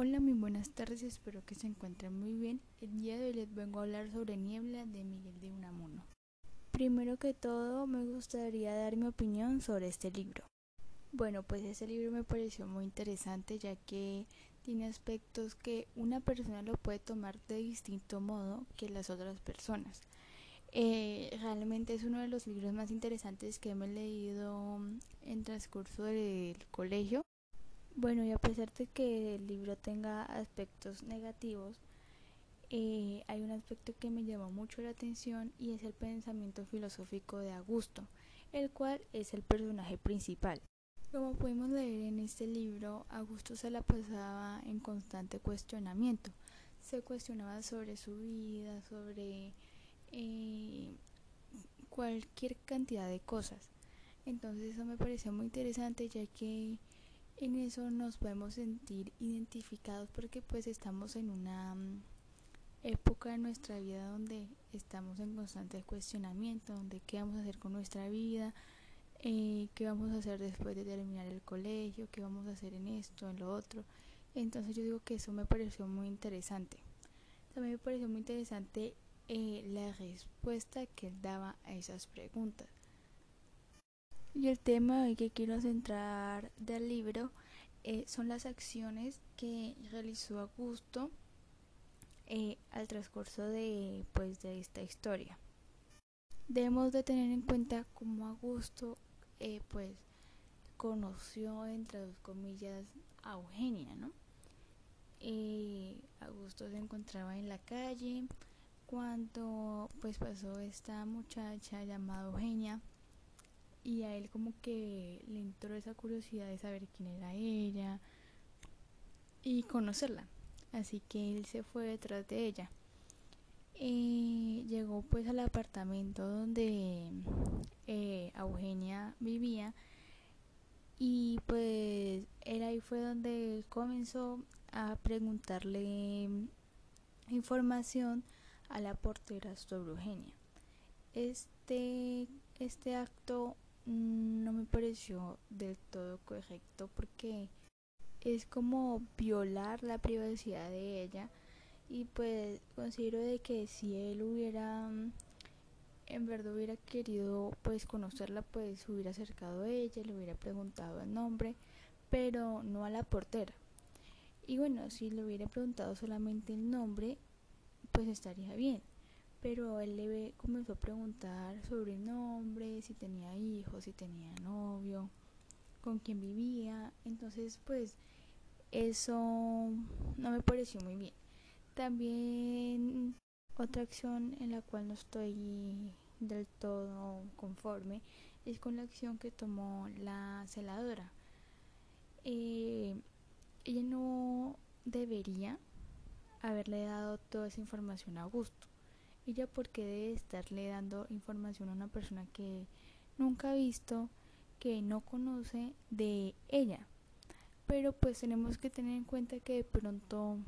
Hola, muy buenas tardes, espero que se encuentren muy bien. El día de hoy les vengo a hablar sobre Niebla de Miguel de Unamuno. Primero que todo, me gustaría dar mi opinión sobre este libro. Bueno, pues este libro me pareció muy interesante ya que tiene aspectos que una persona lo puede tomar de distinto modo que las otras personas. Eh, realmente es uno de los libros más interesantes que me he leído en transcurso del colegio bueno, y a pesar de que el libro tenga aspectos negativos, eh, hay un aspecto que me llamó mucho la atención y es el pensamiento filosófico de Augusto, el cual es el personaje principal. Como pudimos leer en este libro, Augusto se la pasaba en constante cuestionamiento. Se cuestionaba sobre su vida, sobre eh, cualquier cantidad de cosas. Entonces eso me pareció muy interesante ya que en eso nos podemos sentir identificados porque pues estamos en una mm, época de nuestra vida donde estamos en constante cuestionamiento, donde qué vamos a hacer con nuestra vida, eh, qué vamos a hacer después de terminar el colegio, qué vamos a hacer en esto, en lo otro. Entonces yo digo que eso me pareció muy interesante. También me pareció muy interesante eh, la respuesta que él daba a esas preguntas. Y el tema que quiero centrar del libro eh, son las acciones que realizó Augusto eh, al transcurso de, pues, de esta historia. Debemos de tener en cuenta cómo Augusto eh, pues conoció entre dos comillas a Eugenia, ¿no? Augusto se encontraba en la calle cuando pues pasó esta muchacha llamada Eugenia y a él como que le entró esa curiosidad de saber quién era ella y conocerla. Así que él se fue detrás de ella. y llegó pues al apartamento donde eh, Eugenia vivía y pues él ahí fue donde comenzó a preguntarle información a la portera sobre Eugenia. Este, este acto no me pareció del todo correcto porque es como violar la privacidad de ella y pues considero de que si él hubiera mm, en verdad hubiera querido pues conocerla pues hubiera acercado a ella le hubiera preguntado el nombre pero no a la portera. Y bueno si le hubiera preguntado solamente el nombre pues estaría bien pero él le comenzó a preguntar sobre el nombre, si tenía hijos, si tenía novio, con quién vivía, entonces pues eso no me pareció muy bien. También otra acción en la cual no estoy del todo conforme es con la acción que tomó la celadora. Eh, ella no debería haberle dado toda esa información a Augusto ella porque debe estarle dando información a una persona que nunca ha visto, que no conoce de ella. Pero pues tenemos que tener en cuenta que de pronto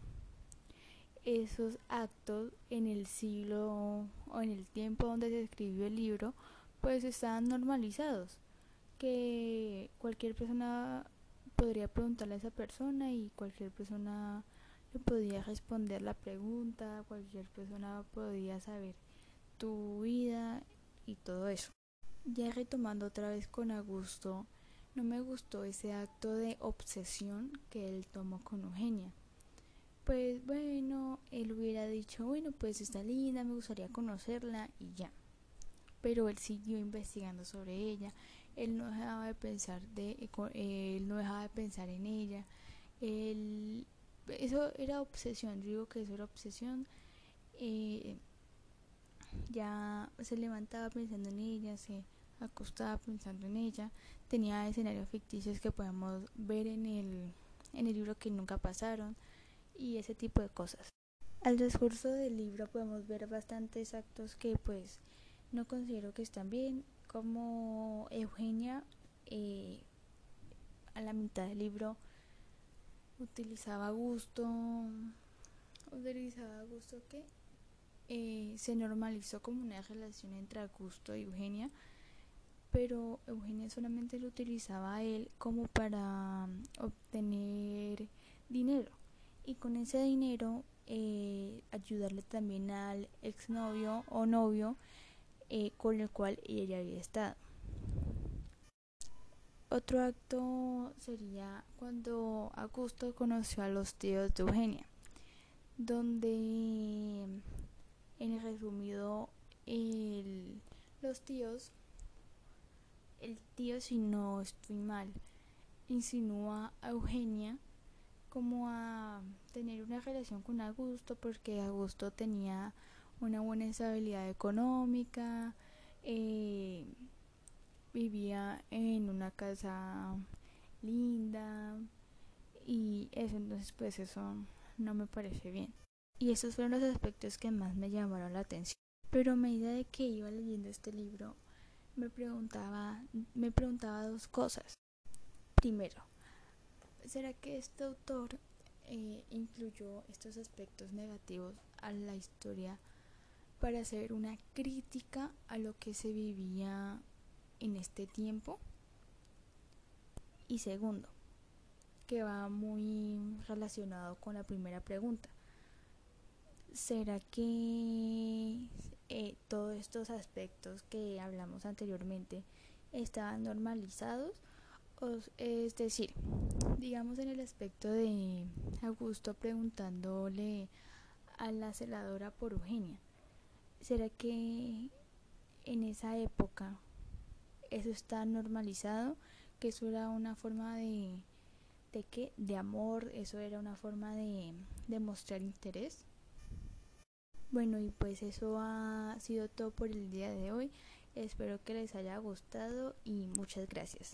esos actos en el siglo o en el tiempo donde se escribió el libro pues estaban normalizados que cualquier persona podría preguntarle a esa persona y cualquier persona le podía responder la pregunta, cualquier persona podía saber tu vida y todo eso. Ya retomando otra vez con Augusto, no me gustó ese acto de obsesión que él tomó con Eugenia. Pues bueno, él hubiera dicho, bueno, pues está linda, me gustaría conocerla y ya. Pero él siguió investigando sobre ella, él no dejaba de pensar de él no dejaba de pensar en ella, él eso era obsesión, yo digo que eso era obsesión. Eh, ya se levantaba pensando en ella, se acostaba pensando en ella, tenía escenarios ficticios que podemos ver en el, en el libro que nunca pasaron y ese tipo de cosas. Al discurso del libro podemos ver bastantes actos que pues no considero que están bien, como Eugenia eh, a la mitad del libro utilizaba gusto, utilizaba gusto que eh, se normalizó como una relación entre Augusto y Eugenia, pero Eugenia solamente lo utilizaba a él como para mm, obtener dinero y con ese dinero eh, ayudarle también al exnovio o novio eh, con el cual ella había estado. Otro acto sería cuando Augusto conoció a los tíos de Eugenia, donde en el resumido los tíos, el tío si no estoy mal, insinúa a Eugenia como a tener una relación con Augusto porque Augusto tenía una buena estabilidad económica, eh, vivía en una casa linda y eso entonces pues eso no me parece bien. Y esos fueron los aspectos que más me llamaron la atención. Pero a medida de que iba leyendo este libro, me preguntaba, me preguntaba dos cosas. Primero, ¿será que este autor eh, incluyó estos aspectos negativos a la historia para hacer una crítica a lo que se vivía en este tiempo? Y segundo, que va muy relacionado con la primera pregunta. ¿Será que eh, todos estos aspectos que hablamos anteriormente estaban normalizados? es decir, digamos en el aspecto de Augusto preguntándole a la celadora por Eugenia, ¿será que en esa época eso está normalizado? Que eso era una forma de, de qué? De amor, eso era una forma de, de mostrar interés. Bueno, y pues eso ha sido todo por el día de hoy. Espero que les haya gustado y muchas gracias.